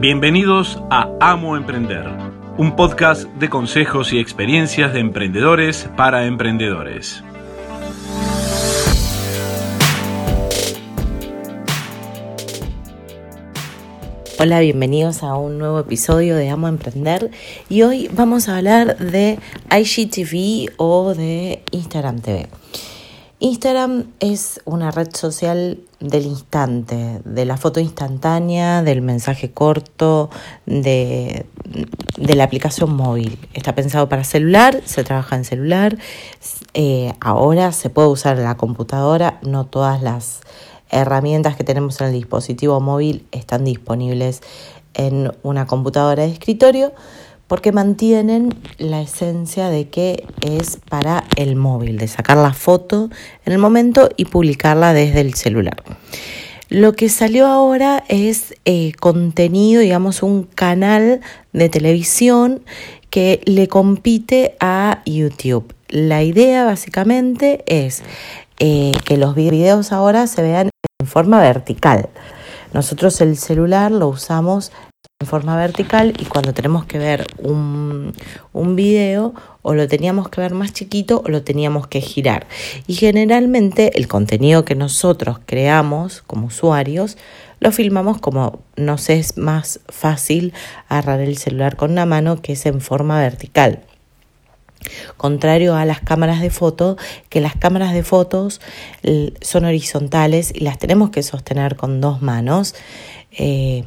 Bienvenidos a Amo Emprender, un podcast de consejos y experiencias de emprendedores para emprendedores. Hola, bienvenidos a un nuevo episodio de Amo Emprender y hoy vamos a hablar de IGTV o de Instagram TV. Instagram es una red social del instante, de la foto instantánea, del mensaje corto, de, la aplicación móvil. Está pensado para celular, se trabaja en celular. Eh, ahora se puede usar la computadora, no todas las herramientas que tenemos en el dispositivo móvil están disponibles en una computadora de escritorio porque mantienen la esencia de que es para el móvil, de sacar la foto en el momento y publicarla desde el celular. Lo que salió ahora es eh, contenido, digamos, un canal de televisión que le compite a YouTube. La idea básicamente es eh, que los videos ahora se vean en forma vertical. Nosotros el celular lo usamos en forma vertical y cuando tenemos que ver un, un video o lo teníamos que ver más chiquito o lo teníamos que girar. Y generalmente el contenido que nosotros creamos como usuarios lo filmamos como nos es más fácil agarrar el celular con una mano que es en forma vertical. Contrario a las cámaras de foto, que las cámaras de fotos son horizontales y las tenemos que sostener con dos manos. Eh,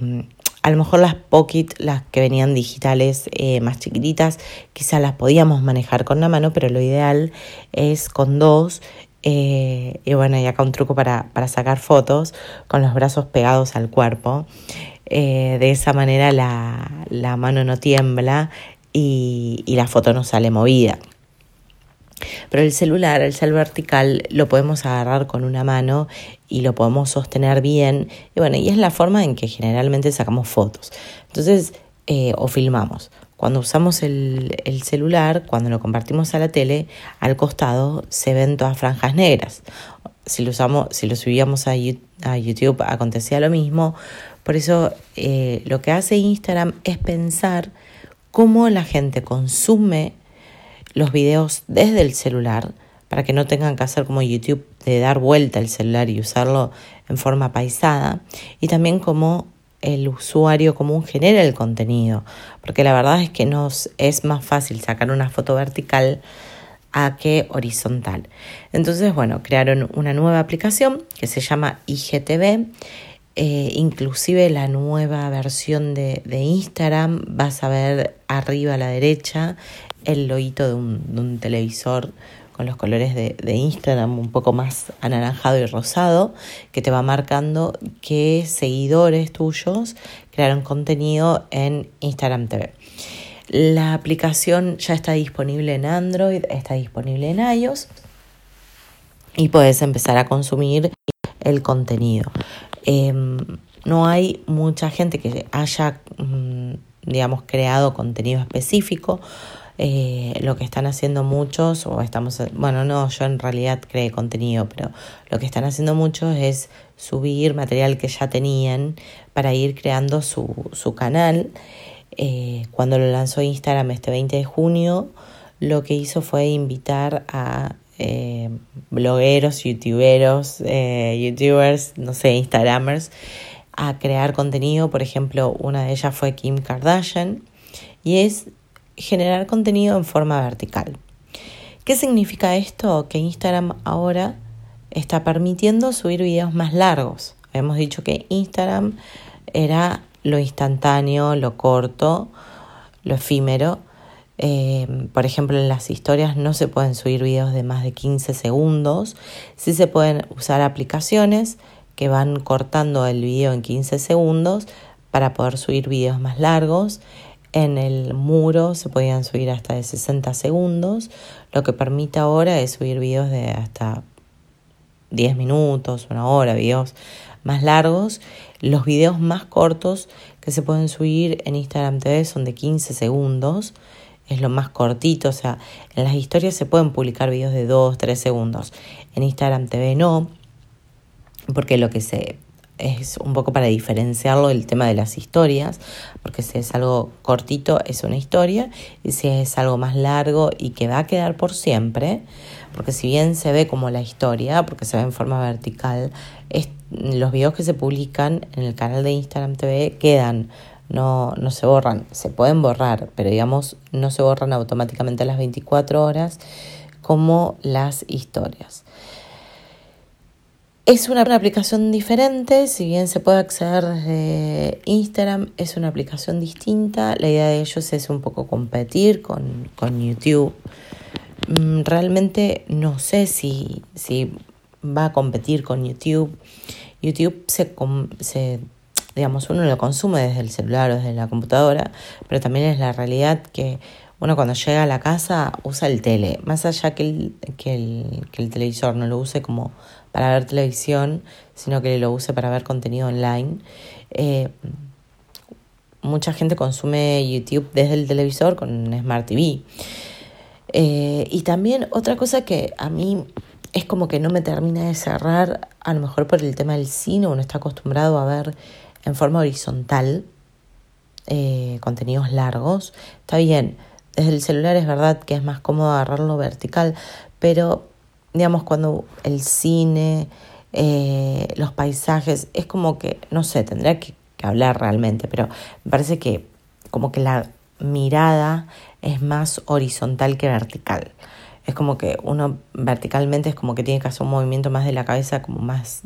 a lo mejor las Pocket, las que venían digitales eh, más chiquititas, quizás las podíamos manejar con una mano, pero lo ideal es con dos. Eh, y bueno, y acá un truco para, sacar fotos con los brazos pegados al cuerpo. Eh, de esa manera la, mano no tiembla y, y la foto no sale movida. Pero el celular, el cel vertical, lo podemos agarrar con una mano y lo podemos sostener bien. Y bueno, y es la forma en que generalmente sacamos fotos. Entonces, eh, o filmamos. Cuando usamos el, el, celular, cuando lo compartimos a la tele, al costado se ven todas franjas negras. Si lo, usamos, si lo subíamos a, YouTube, acontecía lo mismo. Por eso eh, lo que hace Instagram es pensar cómo la gente consume los videos desde el celular para que no tengan que hacer como YouTube de dar vuelta el celular y usarlo en forma paisada y también como el usuario común genera el contenido, porque la verdad es que nos es más fácil sacar una foto vertical a que horizontal. Entonces, bueno, crearon una nueva aplicación que se llama IGTV. Eh, inclusive la nueva versión de, de Instagram vas a ver arriba a la derecha el loguito de un, televisor con los colores de, Instagram un poco más anaranjado y rosado, que te va marcando qué seguidores tuyos crearon contenido en Instagram TV. La aplicación ya está disponible en Android, está disponible en iOS y puedes empezar a consumir el contenido. Em, no hay mucha gente que haya, mm, digamos, creado contenido específico eh, lo que están haciendo muchos, o estamos, bueno, no, yo en realidad creé contenido, pero lo que están haciendo muchos es subir material que ya tenían para ir creando su, su canal. Eh, cuando lo lanzó Instagram este 20 de junio, lo que hizo fue invitar a eh, blogueros, youtuberos, youtubers, no sé, instagramers, a crear contenido. Por ejemplo, una de ellas fue Kim Kardashian. Y es generar contenido en forma vertical. ¿Qué significa esto? Que Instagram ahora está permitiendo subir videos más largos. Hemos dicho que Instagram era lo instantáneo, lo corto, lo efímero. Eh, por ejemplo, en las historias no se pueden subir videos de más de 15 segundos. Sí se pueden usar aplicaciones que van cortando el video en 15 segundos para poder subir videos más largos. En el muro se podían subir hasta de 60 segundos. Lo que permite ahora es subir videos de hasta 10 minutos, una hora, videos más largos. Los videos más cortos que se pueden subir en Instagram TV son de 15 segundos. Es lo más cortito, o sea, en las historias se pueden publicar videos de 2, 3 segundos. En Instagram TV no, porque lo que se es un poco para diferenciarlo el tema de las historias, porque si es algo cortito es una historia y si es algo más largo y que va a quedar por siempre, porque si bien se ve como la historia, porque se ve en forma vertical, los videos que se publican en el canal de Instagram TV quedan, no, no se borran, se pueden borrar, pero digamos no se borran automáticamente a las 24 horas como las historias. Es una, aplicación diferente, si bien se puede acceder desde Instagram, es una aplicación distinta. La idea de ellos es un poco competir con, con YouTube. Mm, realmente no sé si, si va a competir con YouTube. YouTube se, se, digamos, uno lo consume desde el celular o desde la computadora, pero también es la realidad que uno cuando llega a la casa usa el tele, más allá que el, que el, que el televisor no lo use como para ver televisión, sino que lo use para ver contenido online. Eh, mucha gente consume YouTube desde el televisor con Smart TV. Eh, y también otra cosa que a mí es como que no me termina de cerrar, a lo mejor por el tema del cine, uno está acostumbrado a ver en forma horizontal eh, contenidos largos. Está bien, desde el celular es verdad que es más cómodo agarrarlo vertical, pero digamos, cuando el cine, eh, los paisajes, es como que, no sé, tendría que, hablar realmente, pero me parece que como que la mirada es más horizontal que vertical. Es como que uno verticalmente es como que tiene que hacer un movimiento más de la cabeza como más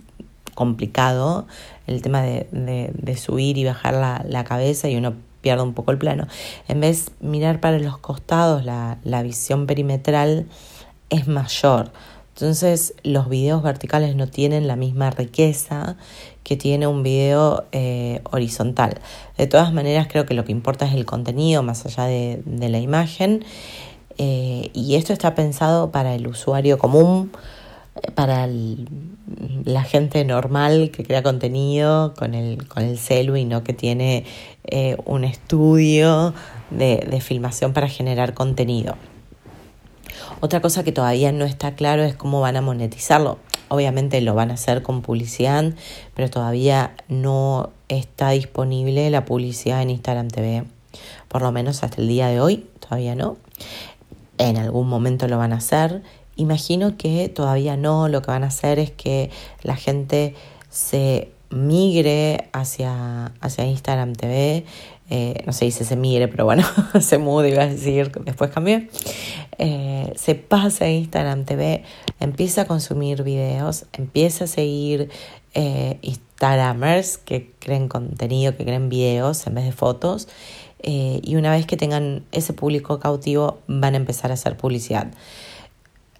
complicado, el tema de, de, subir y bajar la, la, cabeza y uno pierde un poco el plano. En vez de mirar para los costados, la, la visión perimetral es mayor. Entonces los videos verticales no tienen la misma riqueza que tiene un video eh, horizontal. De todas maneras creo que lo que importa es el contenido más allá de, la imagen eh, y esto está pensado para el usuario común, para la gente normal que crea contenido con el, con el celu y no que tiene eh, un estudio de filmación para generar contenido. Otra cosa que todavía no está claro es cómo van a monetizarlo. Obviamente lo van a hacer con publicidad, pero todavía no está disponible la publicidad en Instagram TV. Por lo menos hasta el día de hoy, todavía no. En algún momento lo van a hacer. Imagino que todavía no. Lo que van a hacer es que la gente se migre hacia, hacia Instagram TV. Eh, no se dice se migre, pero bueno, se mude, iba a decir, después cambié. Eh, se pasa a Instagram TV, empieza a consumir videos, empieza a seguir eh, Instagramers que creen contenido, que creen videos en vez de fotos. Y una vez que tengan ese público cautivo, van a empezar a hacer publicidad.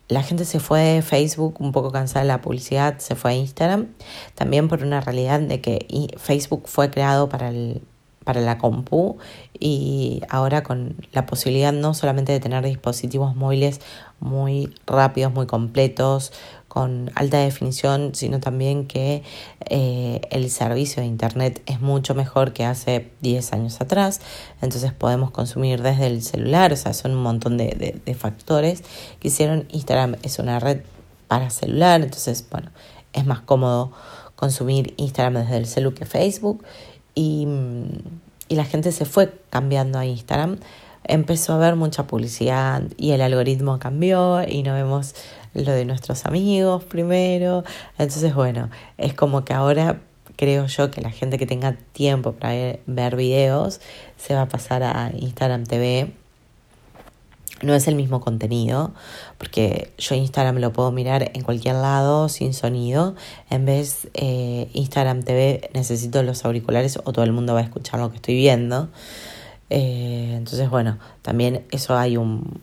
La gente se fue de Facebook un poco cansada de la publicidad, se fue a Instagram, también por una realidad de que Facebook fue creado para el para la compu y ahora con la posibilidad no solamente de tener dispositivos móviles muy rápidos, muy completos, con alta definición, sino también que eh, el servicio de Internet es mucho mejor que hace 10 años atrás, entonces podemos consumir desde el celular, o sea, son un montón de, de factores que hicieron Instagram es una red para celular, entonces, bueno, es más cómodo consumir Instagram desde el celular que Facebook y, la gente se fue cambiando a Instagram. Empezó a haber mucha publicidad y el algoritmo cambió y no vemos lo de nuestros amigos primero. Entonces, bueno, es como que ahora creo yo que la gente que tenga tiempo para ver videos se va a pasar a Instagram TV no es el mismo contenido, porque yo Instagram lo puedo mirar en cualquier lado sin sonido. En vez eh, Instagram TV necesito los auriculares o todo el mundo va a escuchar lo que estoy viendo. Eh, entonces, bueno, también eso hay un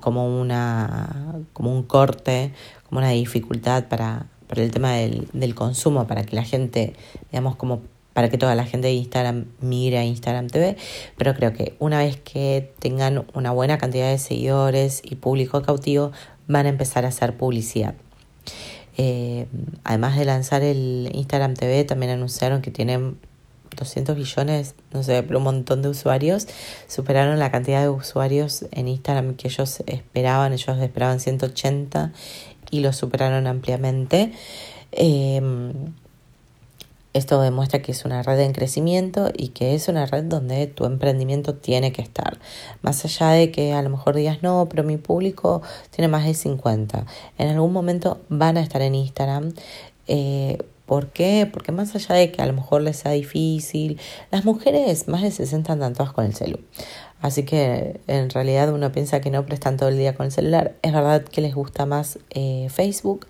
como una como un corte, como una dificultad para, para el tema del, del consumo, para que la gente, digamos, como para que toda la gente de Instagram mire a Instagram TV, pero creo que una vez que tengan una buena cantidad de seguidores y público cautivo, van a empezar a hacer publicidad. Eh, además de lanzar el Instagram TV, también anunciaron que tienen 200 millones, no sé, pero un montón de usuarios. Superaron la cantidad de usuarios en Instagram que ellos esperaban. Ellos esperaban 180 y lo superaron ampliamente. Eh, Esto demuestra que es una red en crecimiento y que es una red donde tu emprendimiento tiene que estar. Más allá de que a lo mejor digas, no, pero mi público tiene más de 50. En algún momento van a estar en Instagram. Eh, ¿Por qué? Porque más allá de que a lo mejor les sea difícil, las mujeres más de 60 andan todas con el celular. Así que en realidad uno piensa que no prestan todo el día con el celular. Es verdad que les gusta más eh, Facebook,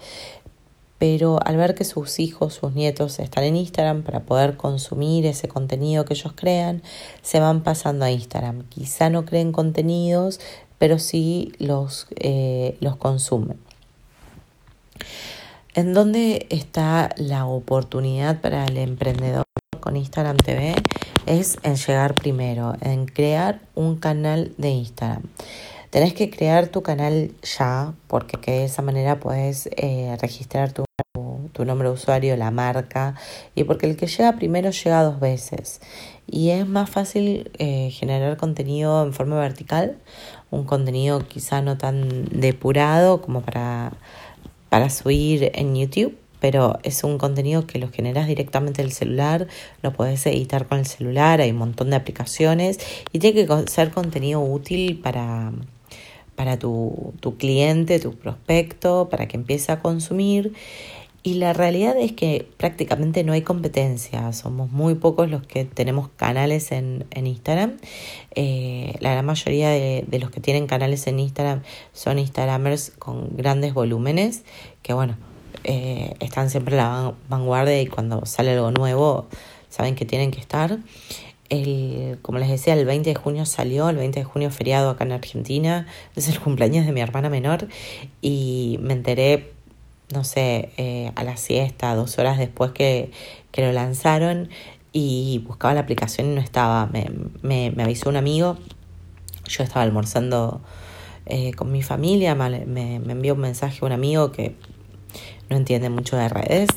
pero al ver que sus hijos, sus nietos están en Instagram para poder consumir ese contenido que ellos crean, se van pasando a Instagram. Quizá no creen contenidos, pero sí los, eh, los consumen. ¿En dónde está la oportunidad para el emprendedor con Instagram TV? Es en llegar primero, en crear un canal de Instagram. Tenés que crear tu canal ya, porque de esa manera puedes eh, registrar tu, tu, nombre de usuario, la marca, y porque el que llega primero llega dos veces. Y es más fácil eh, generar contenido en forma vertical, un contenido quizá no tan depurado como para para subir en YouTube, pero es un contenido que lo generas directamente del celular, lo puedes editar con el celular, hay un montón de aplicaciones y tiene que ser contenido útil para, para tu, tu cliente, tu prospecto, para que empiece a consumir. Y la realidad es que prácticamente no hay competencia, somos muy pocos los que tenemos canales en, en Instagram. Eh, la gran mayoría de, de, los que tienen canales en Instagram son Instagramers con grandes volúmenes, que bueno, eh, están siempre en la vanguardia y cuando sale algo nuevo saben que tienen que estar. El, como les decía, el 20 de junio salió, el 20 de junio feriado acá en Argentina, es el cumpleaños de mi hermana menor y me enteré no sé, eh, a la siesta, dos horas después que, que, lo lanzaron y buscaba la aplicación y no estaba. Me, me, me avisó un amigo, yo estaba almorzando eh, con mi familia, me, me, envió un mensaje un amigo que no entiende mucho de redes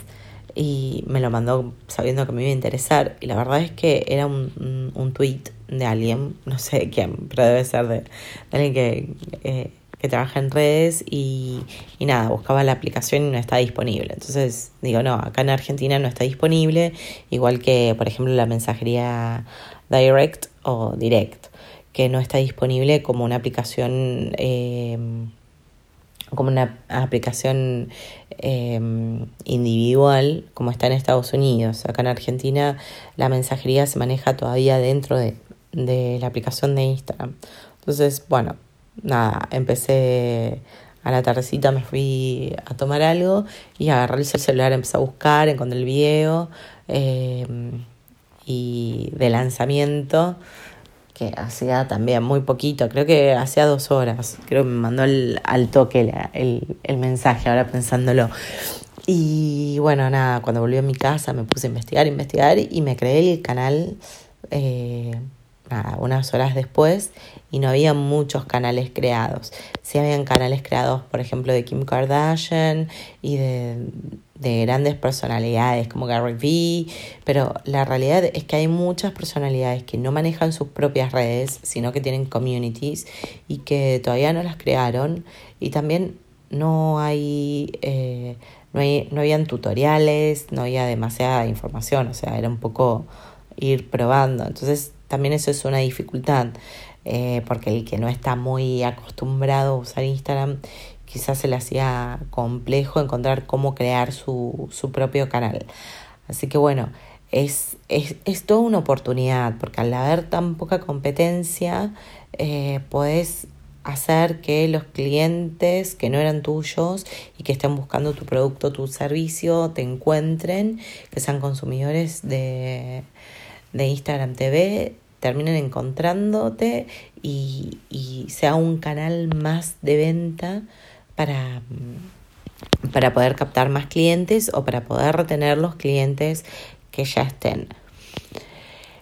y me lo mandó sabiendo que me iba a interesar y la verdad es que era un, un, tweet de alguien, no sé de quién, pero debe ser de, de alguien que... Eh, que trabaja en redes y, y, nada, buscaba la aplicación y no está disponible. Entonces digo, no, acá en Argentina no está disponible, igual que por ejemplo la mensajería Direct o Direct, que no está disponible como una aplicación, eh, como una aplicación eh, individual como está en Estados Unidos. Acá en Argentina la mensajería se maneja todavía dentro de, de la aplicación de Instagram. Entonces, bueno, nada, empecé a la tardecita, me fui a tomar algo y agarré el celular, empecé a buscar, encontré el video eh, y de lanzamiento que hacía también muy poquito, creo que hacía dos horas, creo que me mandó el, al toque el, el mensaje, ahora pensándolo. Y bueno, nada, cuando volví a mi casa me puse a investigar, investigar y me creé el canal. Eh, unas horas después y no había muchos canales creados. Sí habían canales creados, por ejemplo, de Kim Kardashian y de, de grandes personalidades como Gary Vee, pero la realidad es que hay muchas personalidades que no manejan sus propias redes, sino que tienen communities y que todavía no las crearon y también no hay... Eh, no, hay, no habían tutoriales, no había demasiada información, o sea, era un poco ir probando. Entonces también eso es una dificultad, eh, porque el que no está muy acostumbrado a usar Instagram, quizás se le hacía complejo encontrar cómo crear su, su propio canal. Así que bueno, es, es, es, toda una oportunidad, porque al haber tan poca competencia, eh, podés hacer que los clientes que no eran tuyos y que estén buscando tu producto, tu servicio, te encuentren, que sean consumidores de, de Instagram TV terminen encontrándote y, y sea un canal más de venta para, para poder captar más clientes o para poder retener los clientes que ya estén.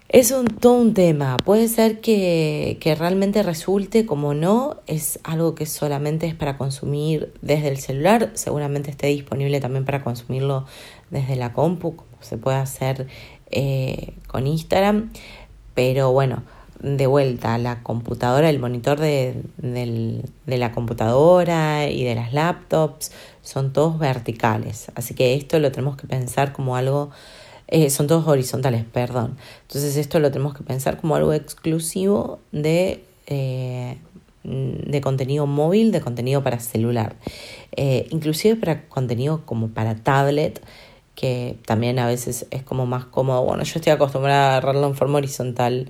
Es un, todo un tema. Puede ser que, que, realmente resulte como no. Es algo que solamente es para consumir desde el celular. Seguramente esté disponible también para consumirlo desde la compu, como se puede hacer eh, con Instagram, pero bueno, de vuelta, la computadora, el monitor de, de, de, la computadora y de las laptops son todos verticales, así que esto lo tenemos que pensar como algo Eh, son todos horizontales, perdón. Entonces esto lo tenemos que pensar como algo exclusivo de, eh, de contenido móvil, de contenido para celular. Eh, inclusive para contenido como para tablet, que también a veces es como más cómodo. Bueno, yo estoy acostumbrada a agarrarlo en forma horizontal,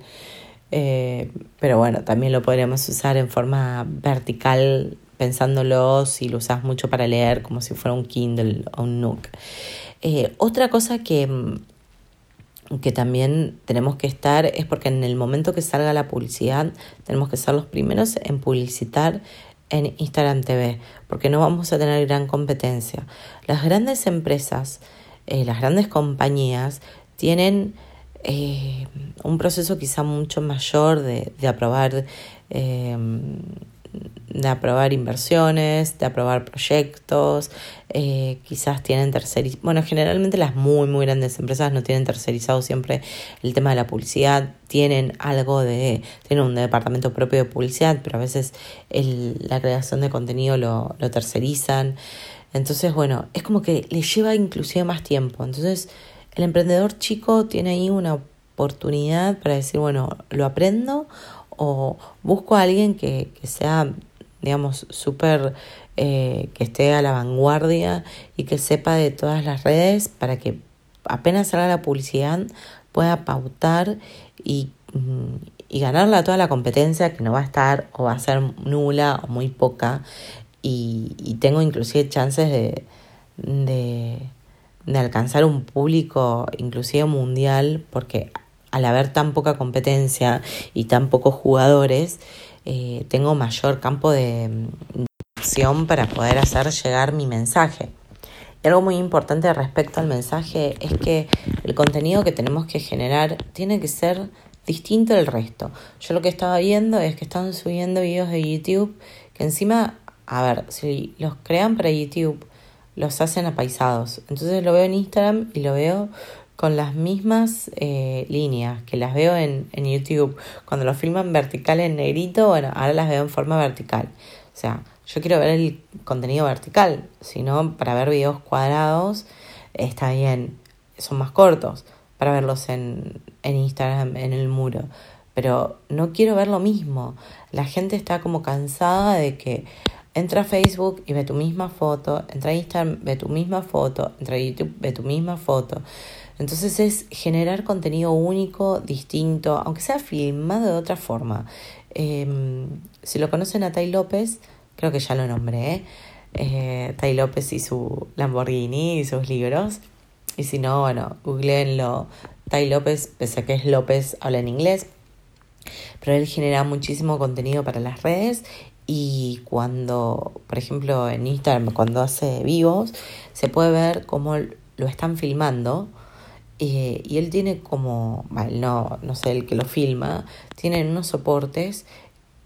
pero bueno, también lo podríamos usar en forma vertical pensándolo si lo usas mucho para leer como si fuera un Kindle o un Nook. Eh, otra cosa que, mm, que también tenemos que estar es porque en el momento que salga la publicidad tenemos que ser los primeros en publicitar en Instagram TV, porque no vamos a tener gran competencia. Las grandes empresas, eh, las grandes compañías tienen eh, un proceso quizá mucho mayor de, aprobar de aprobar inversiones, de aprobar proyectos, eh, quizás tienen tercerizado, bueno, generalmente las muy, muy grandes empresas no tienen tercerizado siempre el tema de la publicidad, tienen algo de, tienen un departamento propio de publicidad, pero a veces la creación de contenido lo, lo tercerizan. Entonces, bueno, es como que le lleva inclusive más tiempo. Entonces, el emprendedor chico tiene ahí una oportunidad para decir, bueno, lo aprendo o busco a alguien que, sea digamos, súper eh, que esté a la vanguardia y que sepa de todas las redes para que apenas salga la publicidad pueda pautar y, mm, ganarla toda la competencia que no va a estar o va a ser nula o muy poca. Y, tengo inclusive chances de, de alcanzar un público inclusive mundial porque al haber tan poca competencia y tan pocos jugadores, eh, tengo mayor campo de, acción para poder hacer llegar mi mensaje. Y algo muy importante respecto al mensaje es que el contenido que tenemos que generar tiene que ser distinto del resto. Yo lo que estaba viendo es que están subiendo videos de YouTube que encima, a ver, si los crean para YouTube, los hacen apaisados. Entonces lo veo en Instagram y lo veo con las mismas eh, líneas que las veo en, en YouTube. Cuando lo filman vertical en negrito, bueno, ahora las veo en forma vertical. O sea, yo quiero ver el contenido vertical, si no, para ver videos cuadrados está bien, son más cortos para verlos en, en Instagram, en el muro. Pero no quiero ver lo mismo. La gente está como cansada de que entra a Facebook y ve tu misma foto, entra a Instagram, ve tu misma foto, entra a YouTube, ve tu misma foto. Entonces es generar contenido único, distinto, aunque sea filmado de otra forma. Em, si lo conocen a Tai López, creo que ya lo nombré, ¿eh? eh, Tai López y su Lamborghini y sus libros. Y si no, bueno, googleenlo. Tai López, pese a que es López, habla en inglés. Pero él genera muchísimo contenido para las redes y cuando, por ejemplo, en Instagram, cuando hace vivos, se puede ver cómo lo están filmando eh, y él tiene como, no, no sé, el que lo filma, tiene unos soportes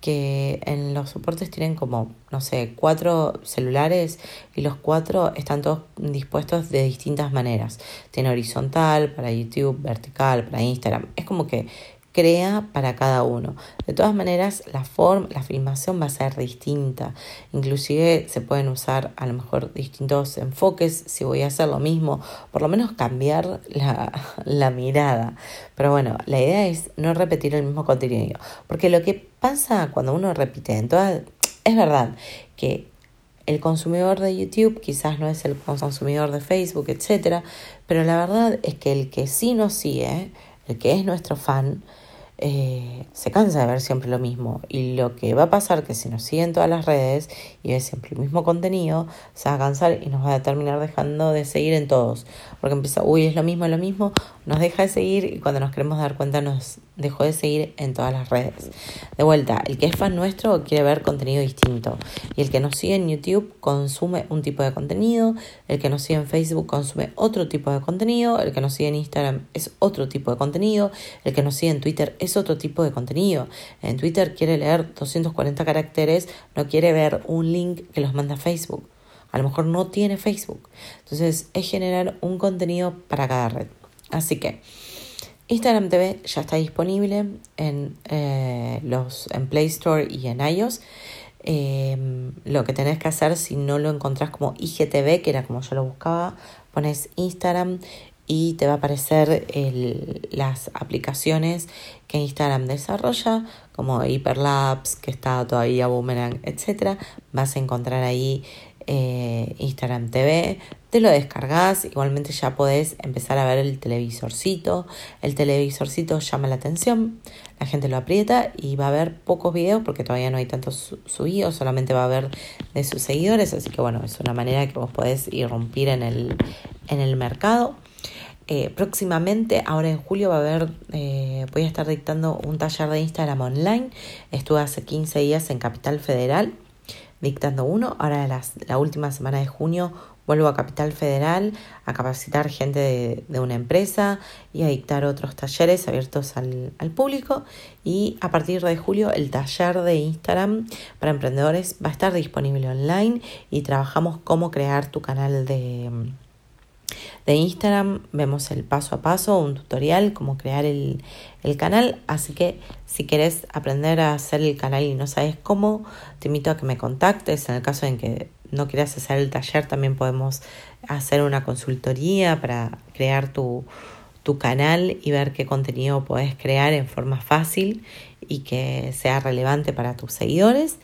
que en los soportes tienen como, no sé, cuatro celulares y los cuatro están todos dispuestos de distintas maneras. Tiene horizontal para YouTube, vertical para Instagram. Es como que crea para cada uno. De todas maneras, la forma, la filmación va a ser distinta. Inclusive se pueden usar a lo mejor distintos enfoques si voy a hacer lo mismo, por lo menos cambiar la, la mirada. Pero bueno, la idea es no repetir el mismo contenido, porque lo que pasa cuando uno repite en todas, es verdad que el consumidor de YouTube quizás no es el consumidor de Facebook, etcétera, pero la verdad es que el que sí nos sigue, el que es nuestro fan, eh, se cansa de ver siempre lo mismo. Y lo que va a pasar que si nos siguen todas las redes y ve siempre el mismo contenido, se va a cansar y nos va a terminar dejando de seguir en todos. Porque empieza, uy, es lo mismo, es lo mismo, nos deja de seguir y cuando nos queremos dar cuenta nos dejó de seguir en todas las redes. De vuelta, el que es fan nuestro quiere ver contenido distinto. Y el que nos sigue en YouTube consume un tipo de contenido, el que nos sigue en Facebook consume otro tipo de contenido, el que nos sigue en Instagram es otro tipo de contenido, el que nos sigue en Twitter es otro tipo de contenido. En Twitter quiere leer 240 caracteres, no quiere ver un link que los manda Facebook. A lo mejor no tiene Facebook. Entonces es generar un contenido para cada red. Así que Instagram TV ya está disponible en, eh, los, en Play Store y en iOS. Em, lo que tenés que hacer si no lo encontrás como IGTV, que era como yo lo buscaba, pones Instagram y te va a aparecer las aplicaciones que Instagram desarrolla, como Hyperlapse, que está todavía Boomerang, etc. Vas a encontrar ahí eh, Instagram TV, te lo descargas, igualmente ya podés empezar a ver el televisorcito, el televisorcito llama la atención, la gente lo aprieta y va a ver pocos videos porque todavía no hay tantos subidos, solamente va a ver de sus seguidores, así que bueno, es una manera que vos podés irrumpir en el, en el mercado. Eh, próximamente, ahora en julio, va a haber, eh, voy a estar dictando un taller de Instagram online. Estuve hace 15 días en Capital Federal dictando uno. Ahora la última semana de junio vuelvo a Capital Federal a capacitar gente de, una empresa y a dictar otros talleres abiertos al, al, público. Y a partir de julio el taller de Instagram para emprendedores va a estar disponible online y trabajamos cómo crear tu canal de de Instagram vemos el paso a paso, un tutorial, cómo crear el, canal. Así que si quieres aprender a hacer el canal y no sabes cómo, te invito a que me contactes. En el caso en que no quieras hacer el taller, también podemos hacer una consultoría para crear tu, tu canal y ver qué contenido puedes crear en forma fácil y que sea relevante para tus seguidores.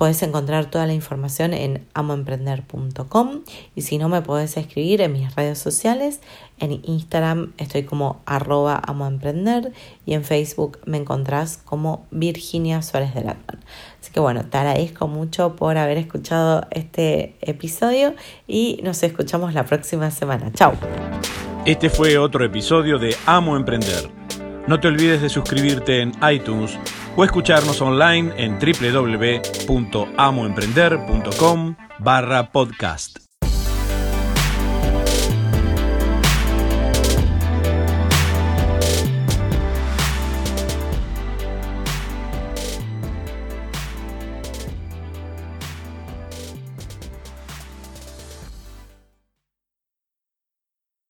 Puedes encontrar toda la información en amoemprender.com y si no me puedes escribir en mis redes sociales. En Instagram estoy como arroba amoemprender y en Facebook me encontrás como Virginia Suárez de Latman. Así que bueno, te agradezco mucho por haber escuchado este episodio y nos escuchamos la próxima semana. Chao. Este fue otro episodio de Amo Emprender. No te olvides de suscribirte en iTunes o escucharnos online en www.amoemprender.com barra podcast.